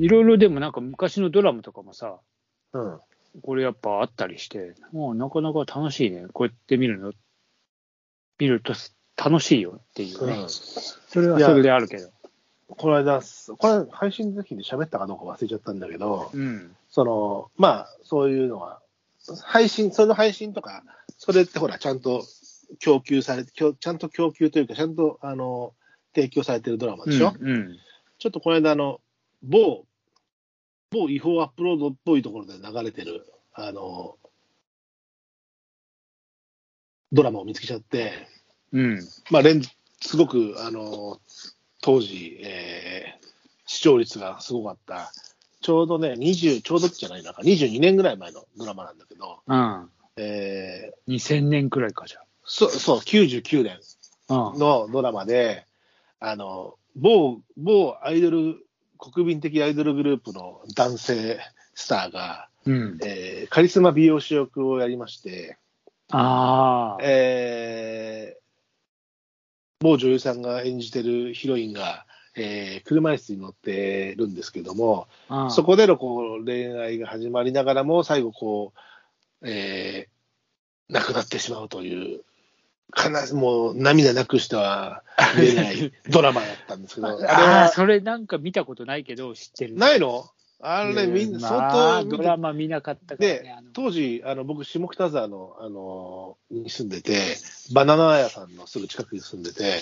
いろいろでもなんか昔のドラマとかもさ、うん。これやっぱあったりして、もうなかなか楽しいね。こうやって見るの、見ると楽しいよっていうね。うんそれはそれであるけど。この間、これ配信の時に喋ったかどうか忘れちゃったんだけど、うん。その、まあ、そういうのは、配信、その配信とか、それってほら、ちゃんと供給されて、きょちゃんと供給というか、ちゃんと、あの、提供されてるドラマでしょ、うんうん。ちょっとこの間、あの、某、某違法アップロードっぽいところで流れてる、あの、ドラマを見つけちゃって、うん。まあ、連すごく、あの、当時、えー視聴率がすごかった、ちょうどね、20、ちょうどじゃないなんか22年ぐらい前のドラマなんだけど、うん。えー2000年くらいかじそう、そう、99年。のドラマで、あの、某、某アイドル、国民的アイドルグループの男性スターが、うん。えーカリスマ美容師役をやりまして、ああ。えー某女優さんが演じてるヒロインが、えー車椅子に乗ってるんですけども、うんそこでのこう恋愛が始まりながらも、最後こう、えー亡くなってしまうという、悲しもう涙なくしては見れない ドラマだったんですけど、あれああ、はそれなんか見たことないけど、知ってる。ないの？あれ、みんなま相当ドラマ見なかったからでね。あの当時、あの僕、下北沢の、あのに住んでて、バナナ屋さんのすぐ近くに住んでて、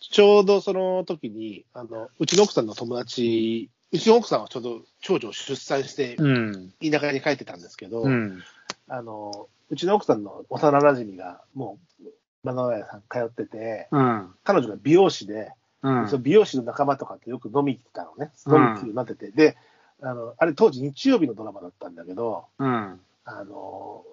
ちょうどその時にあの、うちの奥さんの友達、うちの奥さんはちょうど長女を出産して、うん。田舎に帰ってたんですけど、うん。あのうちの奥さんの幼馴染が、もう、バナナ屋さん通ってて、うん。彼女が美容師で、うんその美容師の仲間とかとよく飲みに行ってたのね、うん飲みに行くようになってて、であの、あれ、当時日曜日のドラマだったんだけど、うん。あの、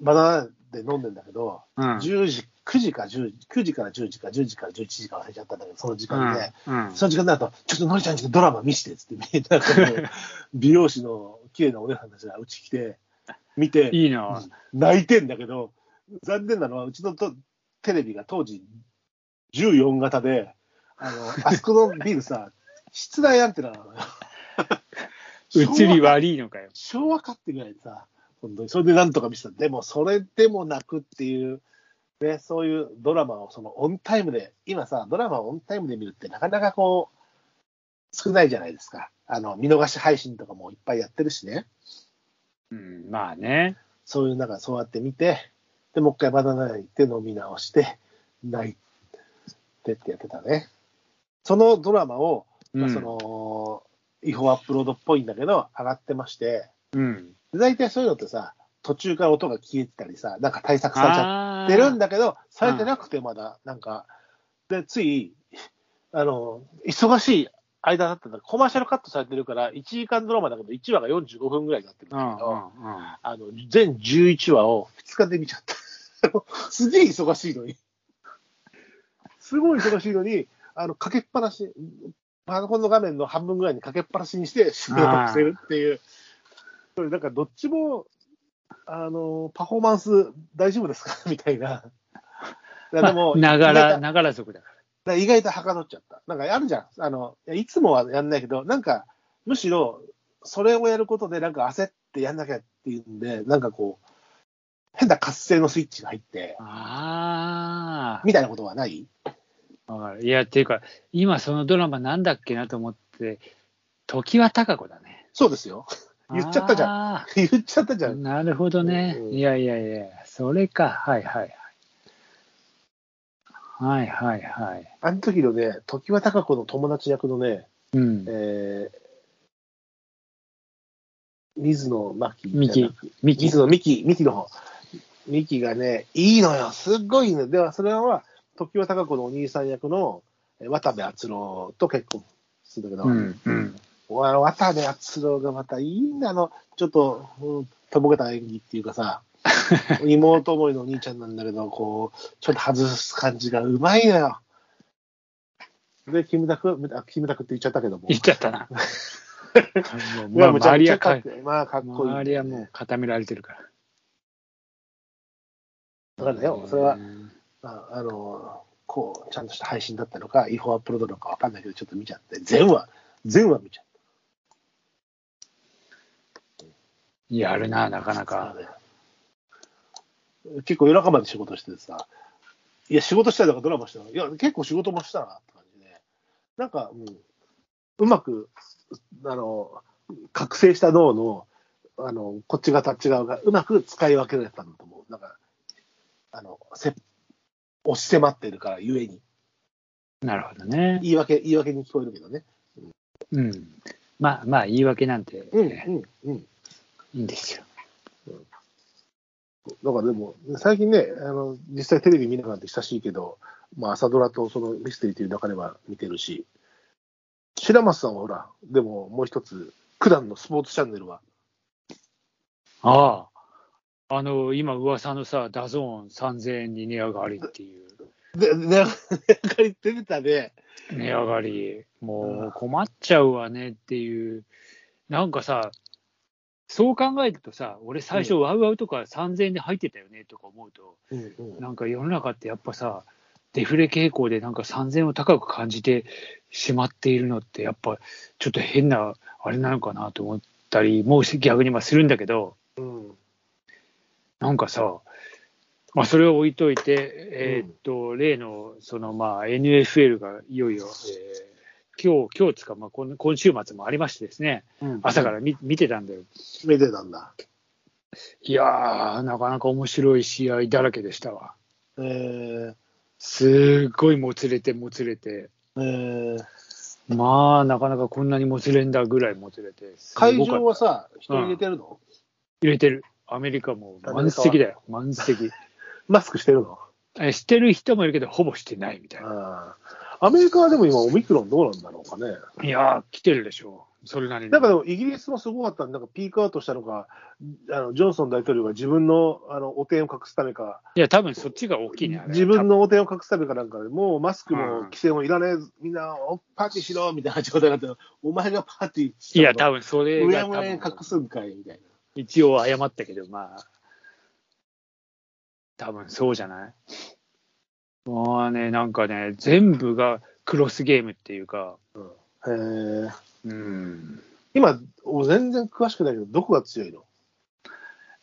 バナナで飲んでんだけど、うん。10時、9時か10時、9時から10時か、10時から11時か忘れちゃったんだけど、その時間で、うん。その時間になると、ちょっとのりちゃんちょっとドラマ見してっつって、美容師の綺麗なお姉さんたちがうち来て、見て、いいな。泣いてんだけど、残念なのは、うちのとテレビが当時14型で、あの、あそこのビルさ、室内アンテナなのよ。映り悪いのかよ。昭和かってぐらいでさ、本当に。それでなんとか見せた。でも、それでも泣くっていう、ね、そういうドラマをそのオンタイムで、今さ、ドラマをオンタイムで見るってなかなかこう、少ないじゃないですか。あの、見逃し配信とかもいっぱいやってるしね。うん。まあね。そういう中、そうやって見て、で、もう一回バナナ屋行って飲み直して、泣いてってやってたね。そのドラマを、まあ、うんその、違法アップロードっぽいんだけど、上がってまして、うん。で大体そういうのってさ、途中から音が消えてたりさ、なんか対策されちゃああってるんだけど、されてなくてまだ、なんか、で、つい、あの、忙しい間だったんだコマーシャルカットされてるから、1時間ドラマだけど、1話が45分ぐらいになってるんうんだけど、うんあの、全11話を2日で見ちゃった。すげえ忙しいのに。すごい忙しいのに、あの、かけっぱなし、パソコンの画面の半分ぐらいにかけっぱなしにして仕事をしてるっていう。それなんかどっちも、あの、パフォーマンス大丈夫ですか？みたいな。でも、ながら、ながら族だかだ意外とはかどっちゃった。なんかあるじゃん。あの、いやいつもはやんないけど、なんか、むしろ、それをやることで、なんか焦ってやんなきゃっていうんで、なんかこう、変な活性のスイッチが入って、ら。あみたいなことはない？いや、っていうか、今そのドラマなんだっけなと思って、時は高子だね。そうですよ。言っちゃったじゃん。ゃ 言っちゃったじゃん。ん。なるほどねうん。いやいやいや、それか。はいはいはい。はいはいはい。あの時のね、時は高子の友達役のね、うん。えー、水野真紀ミキ水。野美紀、美紀の方。美紀がね、いいのよ。すっごいいいの。では、それは、時は高子のお兄さん役のえ渡部篤郎と結婚するんだけど、うんうん。わ渡部篤郎がまたいいんだあの、ちょっと、うん、とぼけた演技っていうかさ、妹思いのお兄ちゃんなんだけど、こう、ちょっと外す感じがうまいのよ。で、キムタク、あキムタクって言っちゃったけども。言っちゃったな。まあ、周りはかっ、こいい。まあ、かっこいい。周りはもう固められてるから。わかんないよ。それはう、んああの、こう、ちゃんとした配信だったのか、違法アップロードなのかわかんないけど、ちょっと見ちゃって、全話、全話見ちゃっやるな、なかなか。結構夜中まで仕事しててさ、いや、仕事したりとかドラマしたら、いや、結構仕事もしたなって感じで、なんか、うん、うまく、あの、覚醒した脳の、あの、こっち側とあっち側がうまく使い分けられたんだと思う。なんか、あの、せ、押し迫ってるからゆえに。なるほどね。言い訳、言い訳に聞こえるけどね。うん。まあまあ、言い訳なんて、うん、ねうん、うん。いいんですよ。だからでも、最近ね、あの、実際テレビ見なくなって久しいけど、まあ朝ドラとそのミステリーという中では見てるし、白松さんはほら、でももう一つ、九段のスポーツチャンネルは、ああ。あの、今噂のさ、 DAZN 3000円に値上がりっていう。で、値上がり出てたね。値上がり。もう困っちゃうわねっていう。なんかさ、そう考えるとさ、俺最初、ワウワウとか3000円で入ってたよねとか思うと、うんうん。なんか世の中ってやっぱさ、デフレ傾向でなんか3000円を高く感じてしまっているのって、やっぱちょっと変なあれなのかなと思ったり、もう逆にまあするんだけど、うん。なんかさ、まあ、それを置いといて、えーっと、例の、そのまあ、NFL がいよいよ、えー今日、今日つか、まあ、今今週末もありましてですね、朝から見見てたんだよ。見てたんだ。いやー、なかなか面白い試合だらけでしたわ。えすっごいもつれてもつれて、ー、えー、まあ、なかなかこんなにもつれんだぐらいもつれて、会場はさ、人入れてるの、入れてる。アメリカも満席だよ、満席。マスクしてるの？えしてる人もいるけど、ほぼしてないみたいな。アメリカはでも今、オミクロンどうなんだろうかね。いやー、来てるでしょう。それなりに。なんかでもイギリスもすごかったんでなんかピークアウトしたのか、あのジョンソン大統領が自分のあの汚点を隠すためか、いや、多分そっちが大きいね、自分の汚点を隠すためかなんかで、もうマスクもうん。規制もいらねえ、みんなおパーティーしろみたいな状態になって、お前がパーティーしいや、多分それうが多分隠すんかいみたい一応謝ったけど、まあ、多分そうじゃない？もうね、なんかね、全部がクロスゲームっていうか、な。へえ。うん。今、俺全然詳しくないけど、どこが強いの？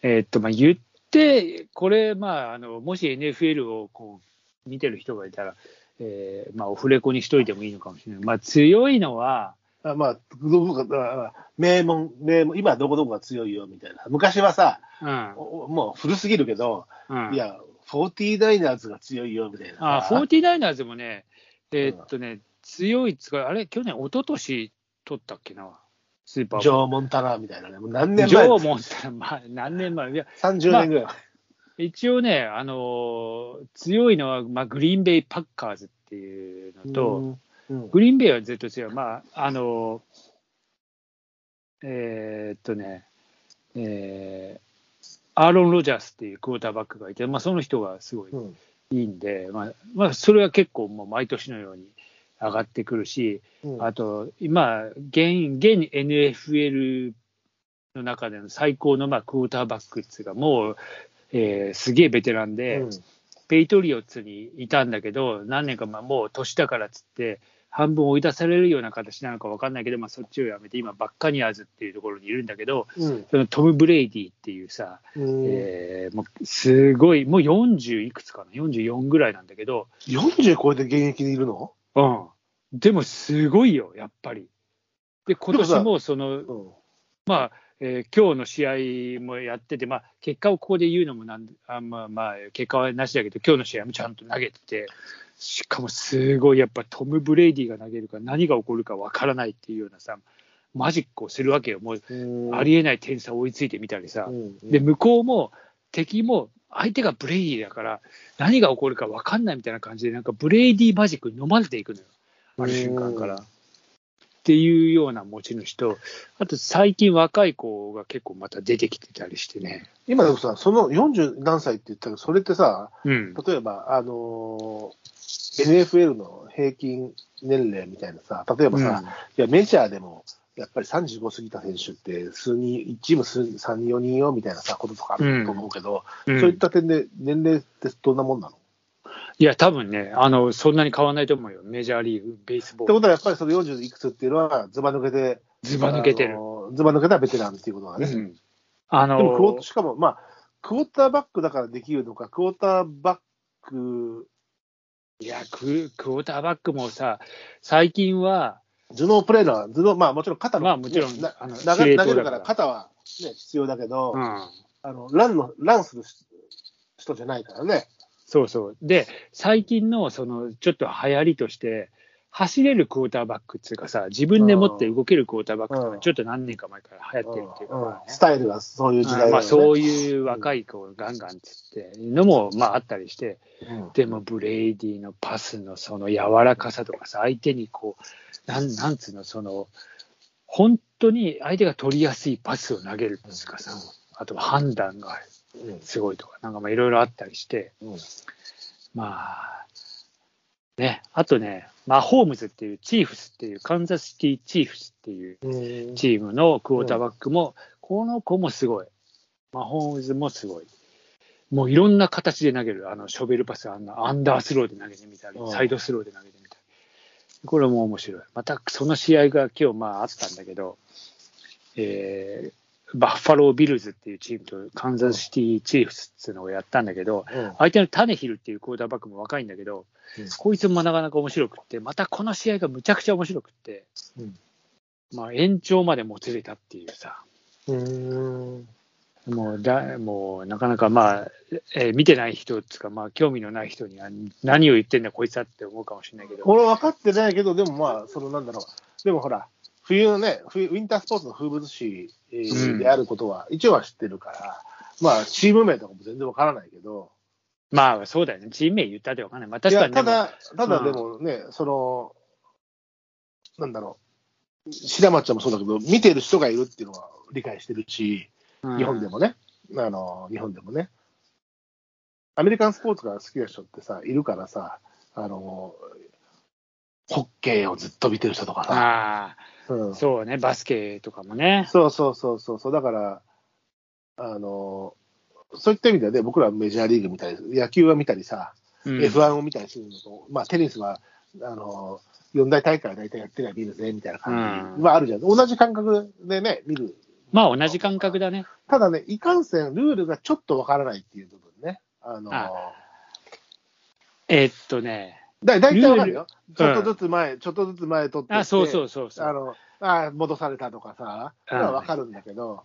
えーっと、まあ、言って、これ、まあ、あの、もし NFL をこう、見てる人がいたら、えーまあ、オフレコにしといてもいいのかもしれない。まあ、強いのは、あまあ、どこか、あ名門、名門、今どこどこが強いよみたいな。昔はさ、うん。おもう古すぎるけど、うん、いや、49ers が強いよみたいな。あ、フォーティナイナーズもね、えーっとね、強いっつうか、あれ、去年、一昨年取ったっけな、スーパージョー・モンタナみたいなね。もう何年ジ前ョーモンスター、まあ、何年前、いや、30年ぐらい。一応ね、あのー強いのは、まあ、グリーンベイ・パッカーズっていうのと、うんうんグリーンベイはずっと強い、まあ、あのーえーっとね、えーアーロン・ロジャースっていうクォーターバックがいて、まあ、その人がすごいうん。いいんで、まあまあ、それは結構もう毎年のように上がってくるし、うん。あと、今、現現 NFL の中での最高のまあクォーターバックっていうか、もう、えーすげえベテランで、うん。ペイトリオッツにいたんだけど、何年かまあもう年だからっつって、半分追い出されるような形なのか分かんないけど、まあ、そっちをやめて、今、バッカニアーズっていうところにいるんだけど、うん。そのトム・ブレイディっていうさ、うん。えーもうすごい、もう40いくつかな、44ぐらいなんだけど、40超えて現役にいるの？うん、でもすごいよ、やっぱり。で、今年もその、うん。まあ、えー今日の試合もやってて、まあ、結果をここで言うのもなんあんまあまあ、結果はなしだけど、今日の試合もちゃんと投げてて、しかもすごい、やっぱトム・ブレイディが投げるから何が起こるかわからないっていうようなさ、マジックをするわけよ。もう、うんありえない点差追いついてみたりさ。うんで、向こうも敵も相手がブレイディだから、何が起こるか分かんないみたいな感じで、なんかブレイディマジックに飲まれていくのよ、ある瞬間から。っていうような持ち主と、あと最近若い子が結構また出てきてたりしてね。今でもさ、その40何歳って言ったけど、それってさ、うん。例えば、あのー NFL の平均年齢みたいなさ、例えばさ、いやメジャーでも、やっぱり35過ぎた選手って、数人、チーム数3人、4人よみたいなさ、こととかあると思うけど、うんそういった点で年齢ってどんなもんなの、いや、多分ね、あの、そんなに変わらないと思うよ。メジャーリーグ、ベースボール。ってことは、やっぱりその40いくつっていうのは、ずば抜けて、ずば抜けてるあ。のーずば抜けたベテランっていうことだね。うんあのでもクォー、しかも、まあ、クォーターバックだからできるのか、クォーターバック、いやク、クォーターバックもさ、最近は、頭脳プレーナー、頭脳、まあもちろん肩の、まあもちろんなあの投げるからら肩は、ね、必要だけど、うん、あのランの、ランする人じゃないからね。そうそう。で、最近のそのちょっと流行りとして、走れるクォーターバックっていうかさ、自分で持って動けるクォーターバックっていうのうん。がちょっと何年か前から流行ってるっていうか、うん。まあねスタイルがそういう時代だよね。まあ、そういう若い子がガンガンって言ってのもまああったりして、うん。でもブレイディのパスのその柔らかさとかさ、相手にこう、なんなんつうの、その、本当に相手が取りやすいパスを投げるんですかさ、あと判断がうんすごいとか、なんかまあいろいろあったりして、うんまあ、ね、あとね、マホームズっていうチーフスっていう、カンザスシティチーフスっていううんチームのクォーターバックも、この子もすごい。マホームズもすごい。もういろんな形で投げる。あの、ショベルパス、あんなアンダースローで投げてみたりう、んサイドスローで投げてみたり。これも面白い。また、その試合が今日まああったんだけど、えーバッファロービルズっていうチームとカンザスシティチーフスっていうのをやったんだけど、うん。相手のタネヒルっていうクォーターバックも若いんだけど、うん。こいつもなかなか面白くって、またこの試合がむちゃくちゃ面白くって、うん。まあ、延長までもつれたっていうさ、うん。もうだもうなかなかまあ、えー見てない人っていうか、まあ、興味のない人には何を言ってんだこいつはって思うかもしれないけど、俺分かってないけど、でもまあ、そのなんだろう。でもほら、冬のね、冬ウィンタースポーツの風物詩であることは、一応は知ってるから、まあ、チーム名とかも全然分からないけど、まあそうだよね、チーム名言ったってわかんない。まあ、確いかにただ、ただでもね、その、なんだろう、白松ちゃんもそうだけど、見てる人がいるっていうのは理解してるし、うん。日本でもね、あの、日本でもね、アメリカンスポーツが好きな人ってさ、いるからさ、あの、ホッケーをずっと見てる人とかさ、あうんあ、そうね、バスケとかもね。そうそうそうそうそう、だから、あの、そういった意味ではね、僕らはメジャーリーグ見たり、野球は見たりさ、うん F1 を見たりするのと、まあテニスは、あの、四大大会は大体やってりゃ見るぜ、みたいな感じはあるじゃん。同じ感覚でね、見る。まあ同じ感覚だね。ただね、いかんせん、ルールがちょっとわからないっていう部分ね。あの、あえーっとね、だ大体わかるよ。ちルールょっとずつ前、ちょっとずつ前取ってあそうそうそうそう。あの、あ戻されたとかさ、わかるんだけど、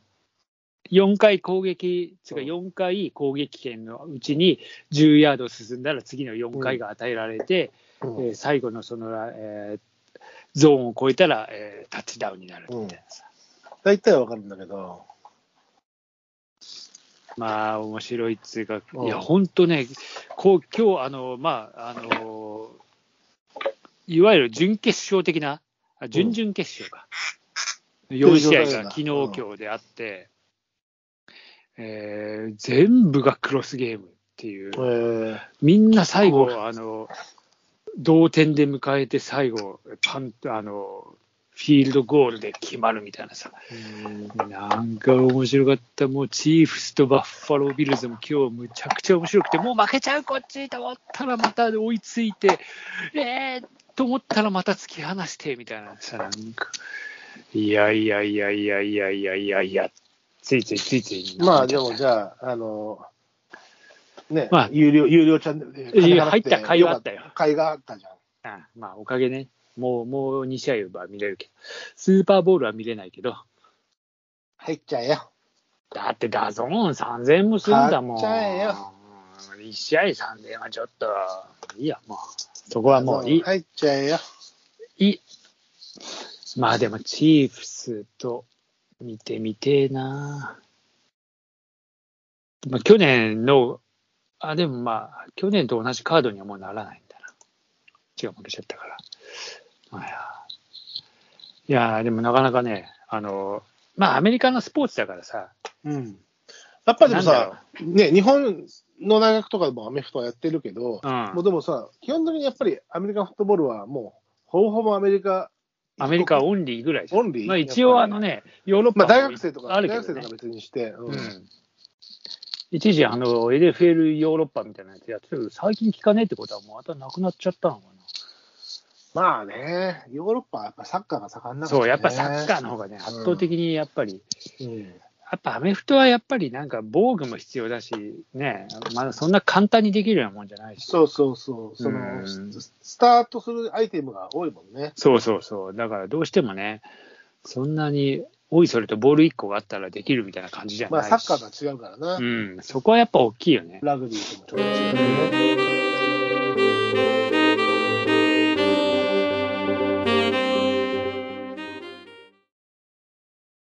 4回攻撃、つうかうん。4回攻撃権のうちに10ヤード進んだら次の4回が与えられて、うん。えー最後のその、えーゾーンを超えたら、えータッチダウンになるみたいなさ。大体はわかるんだけど、まあ、面白いっつうか、うん。いや、本当ね、こう今日あの、まあ、あの、いわゆる準決勝的な、あ準々決勝か、4試合が昨日、今日であって、えー全部がクロスゲームっていう。え、ー。みんな最こ後、あの、同点で迎えて最後、パンあの、フィールドゴールで決まるみたいなさ、なんか面白かった、もうチーフスとバッファロービルズも今日むちゃくちゃ面白くて、もう負けちゃう、こっちと思ったらまた追いついて、えー、と思ったらまた突き放してみたいなさ、なんか、いやいやいやいやいやいやいやいや、ついついついつい。まあでもじゃあ、あの、ね、まあ有料、有料チャンネルでいや入った甲斐はあったよ甲斐があったじゃん。あまあ、おかげね、もう、もう2試合は見れるけど、スーパーボールは見れないけど、入っちゃえよ。だって DAZN 3000円もするんだもん。買っちゃえよ1試合3000円はちょっと、いいや、もう。そこはもういい。入っちゃえよ。いい。まあでも、チーフスと見てみてえな。まあ、去年の、あ、でもまあ、去年と同じカードにはもうならないんだな。違う、負けちゃったから。まあ、いや、いやでもなかなかね、あの、まあ、アメリカのスポーツだからさ、うん。やっぱりでもさ、ね、日本の大学とかでもアメフトはやってるけど、うん。もうでもさ、基本的にやっぱりアメリカンフットボールはもう、ほぼほぼアメリカ、アメリカオンリーぐらいオンリー。まあ、一応あのね、ヨーロッパまあも大学生とか、大学生とか別にして、ううん。ん。一時、あの、NFL ヨーロッパみたいなやつやってたけど、最近聞かねえってことはもうまたなくなっちゃったのかまあね、ヨーロッパはやっぱサッカーが盛んな。だから、ね。そう、やっぱサッカーの方がね、圧倒的にやっぱり、うんっぱアメフトはやっぱりなんか防具も必要だし、ね、まだそんな簡単にできるようなもんじゃないし。そうそうそう。その、うんススタートするアイテムが多いもんね。そうそうそう。だからどうしてもね、そんなに、おいそれとボール1個があったらできるみたいな感じじゃないし。まあサッカーとは違うからな。うん、そこはやっぱ大きいよね。ラグビーともちょっと違う。